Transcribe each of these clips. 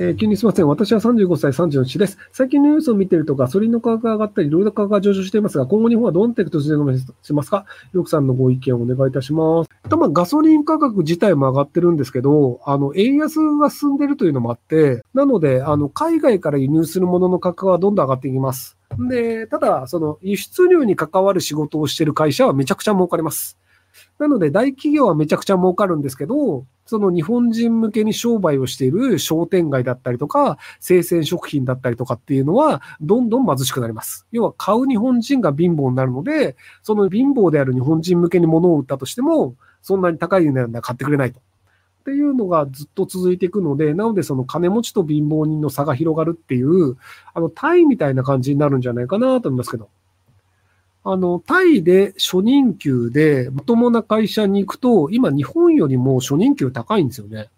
えー、急にすみません。私は35歳34歳です。最近のニュースを見てるとガソリンの価格が上がったり、いろいろ価格が上昇していますが、今後日本はどんなテクトしますか？よくさんのご意見をお願いいたします。まあ、ガソリン価格自体も上がってるんですけど、あの、円安が進んでるというのもあって、なので、あの、海外から輸入するものの価格はどんどん上がっていきます。で、ただ、その、輸出入に関わる仕事をしている会社はめちゃくちゃ儲かります。なので、大企業はめちゃくちゃ儲かるんですけど、その日本人向けに商売をしている商店街だったりとか、生鮮食品だったりとかっていうのは、どんどん貧しくなります。要は、買う日本人が貧乏になるので、その貧乏である日本人向けに物を売ったとしても、そんなに高い値段では買ってくれないと。っていうのがずっと続いていくので、なのでその金持ちと貧乏人の差が広がるっていう、あの、タイみたいな感じになるんじゃないかなと思いますけど。あの、タイで初任給でまともな会社に行くと、今日本よりも初任給高いんですよね。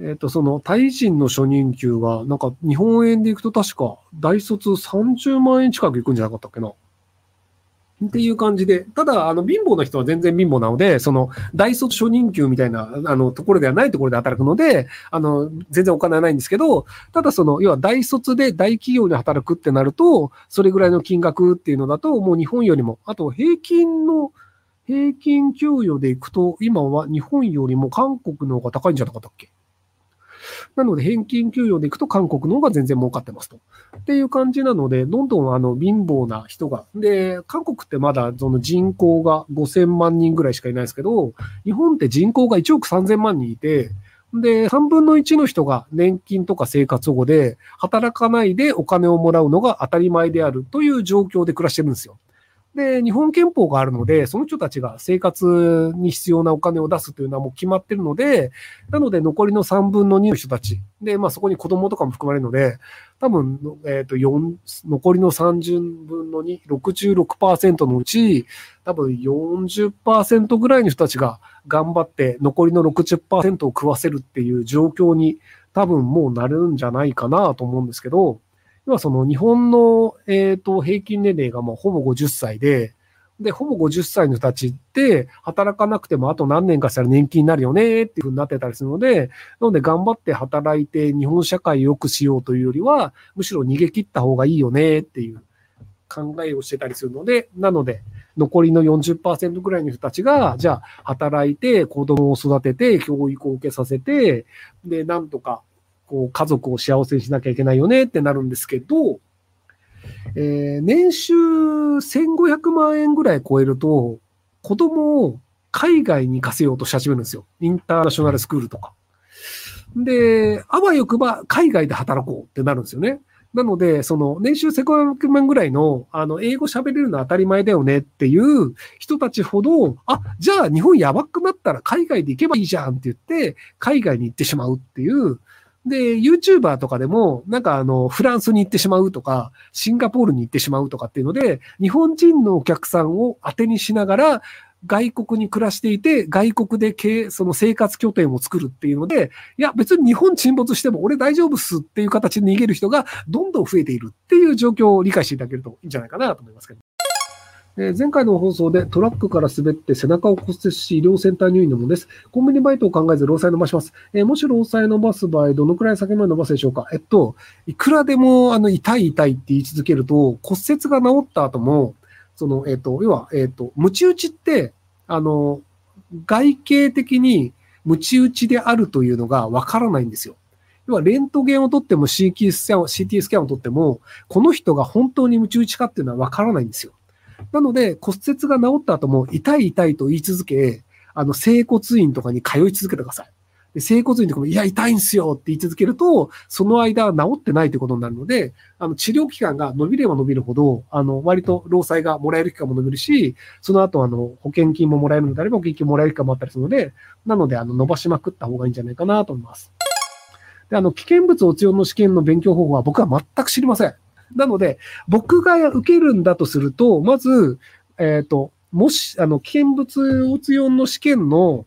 えっ、と、その、タイ人の初任給が、なんか日本円で行くと確か、大卒30万円近く行くんじゃなかったっけな。っていう感じで、ただ、あの、貧乏な人は全然貧乏なので、その、大卒初任給みたいな、あの、ところではないところで働くので、あの、全然お金はないんですけど、ただその、要は大卒で大企業に働くってなると、それぐらいの金額っていうのだと、もう日本よりも、あと平均の、平均給与でいくと、今は日本よりも韓国の方が高いんじゃなかったっけ？なので、返金給与でいくと韓国の方が全然儲かってますと。っていう感じなので、どんどんあの貧乏な人が、で、韓国ってまだその人口が5000万人ぐらいしかいないですけど、日本って人口が1億3000万人いて、で、3分の1の人が年金とか生活保護で働かないでお金をもらうのが当たり前であるという状況で暮らしてるんですよ。で、日本憲法があるので、その人たちが生活に必要なお金を出すというのはもう決まってるので、なので残りの3分の2の人たち、で、まあそこに子供とかも含まれるので、多分、えっ、ー、と、4、残りの30分の2、66%のうち、多分40%ぐらいの人たちが頑張って残りの60%を食わせるっていう状況に多分もうなるんじゃないかなと思うんですけど、要はその日本の、え、ー、と、平均年齢がもうほぼ50歳で、で、ほぼ50歳の人たちって働かなくてもあと何年かしたら年金になるよねっていうふうになってたりするので、なので頑張って働いて日本社会を良くしようというよりは、むしろ逃げ切った方がいいよねっていう考えをしてたりするので、なので、残りの40%ぐらいの人たちが、じゃあ働いて子供を育てて教育を受けさせて、で、なんとかこう、家族を幸せにしなきゃいけないよねってなるんですけど、えー、年収1500万円ぐらい超えると、子供を海外に行かせようとし始めるんですよ。インターナショナルスクールとか。で、あわよくば海外で働こうってなるんですよね。なので、その年収1500万ぐらいの、あの、英語喋れるの当たり前だよねっていう人たちほど、あ、じゃあ日本やばくなったら海外で行けばいいじゃんって言って、海外に行ってしまうっていう、で、YouTuber とかでも、なんかあの、フランスに行ってしまうとか、シンガポールに行ってしまうとかっていうので、日本人のお客さんを当てにしながら、外国に暮らしていて、外国で経その生活拠点を作るっていうので、いや、別に日本沈没しても俺大丈夫っすっていう形で逃げる人がどんどん増えているっていう状況を理解していただけるといいんじゃないかなと思いますけど。え前回の放送でトラックから滑って背中を骨折し医療センター入院のものです。コンビニバイトを考えず労災伸ばします。えもし労災伸ばす場合、どのくらい先まで伸ばすでしょうか？えっと、いくらでもあの痛い痛いって言い続けると骨折が治った後も、その、えっと、要は、えっと、ムチ打ちって、あの、外形的にムチ打ちであるというのがわからないんですよ。要は、レントゲンを取っても CT スキャン、CT スキャンを取っても、この人が本当にムチ打ちかっていうのはわからないんですよ。なので、骨折が治った後も痛い痛いと言い続け、あの、整骨院とかに通い続けてください。で整骨院とかも、いや、痛いんすよって言い続けると、その間治ってないということになるので、あの、治療期間が伸びれば伸びるほど、あの、割と労災がもらえる期間も伸びるし、その後、あの、保険金ももらえるのであれば、保険金もらえる期間もあったりするので、なので、あの、伸ばしまくった方がいいんじゃないかなと思います。で、あの、危険物応用の試験の勉強方法は僕は全く知りません。なので、僕が受けるんだとすると、まず、えっ、ー、と、もし、あの、危険物応用の試験の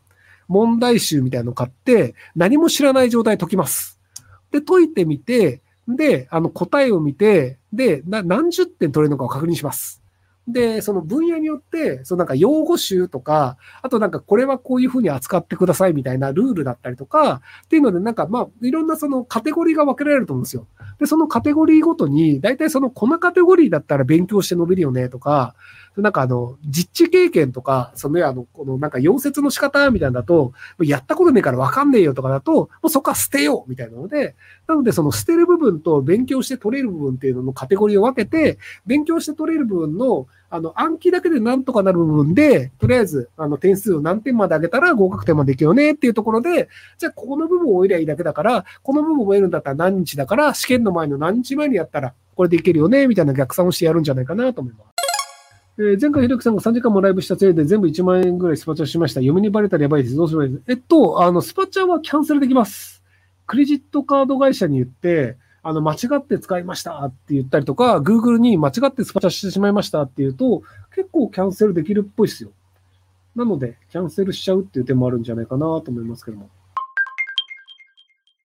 問題集みたいなのを買って、何も知らない状態解きます。で、解いてみて、で、あの、答えを見て、で、な何十点取れるのかを確認します。で、その分野によって、そのなんか用語集とか、あとなんかこれはこういうふうに扱ってくださいみたいなルールだったりとか、っていうのでなんかまあ、いろんなそのカテゴリーが分けられると思うんですよ。で、そのカテゴリーごとに、大体そのこのカテゴリーだったら勉強して伸びるよねとか、なんかあの、実地経験とか、そのねあの、このなんか溶接の仕方みたいなだと、やったことねえからわかんねえよとかだと、もうそこは捨てようみたいなので、なのでその捨てる部分と勉強して取れる部分っていうののカテゴリーを分けて、勉強して取れる部分の、あの、暗記だけでなんとかなる部分で、とりあえず、あの、点数を何点まで上げたら合格点までいくよねっていうところで、じゃあ、ここの部分を終えりゃいいだけだから、この部分を終えるんだったら何日だから、試験の前の何日前にやったら、これでいけるよね、みたいな逆算をしてやるんじゃないかなと思います。えー、前回、ひろきさんが3時間もライブしたせいで全部1万円ぐらいスパチャしました。読みにバレたらやばいです。どうすればいいです？えっと、あの、スパチャはキャンセルできます。クレジットカード会社に言って、あの、間違って使いましたって言ったりとか、Google に間違ってスパチャしてしまいましたって言うと、結構キャンセルできるっぽいですよ。なので、キャンセルしちゃうっていう手もあるんじゃないかなと思いますけども。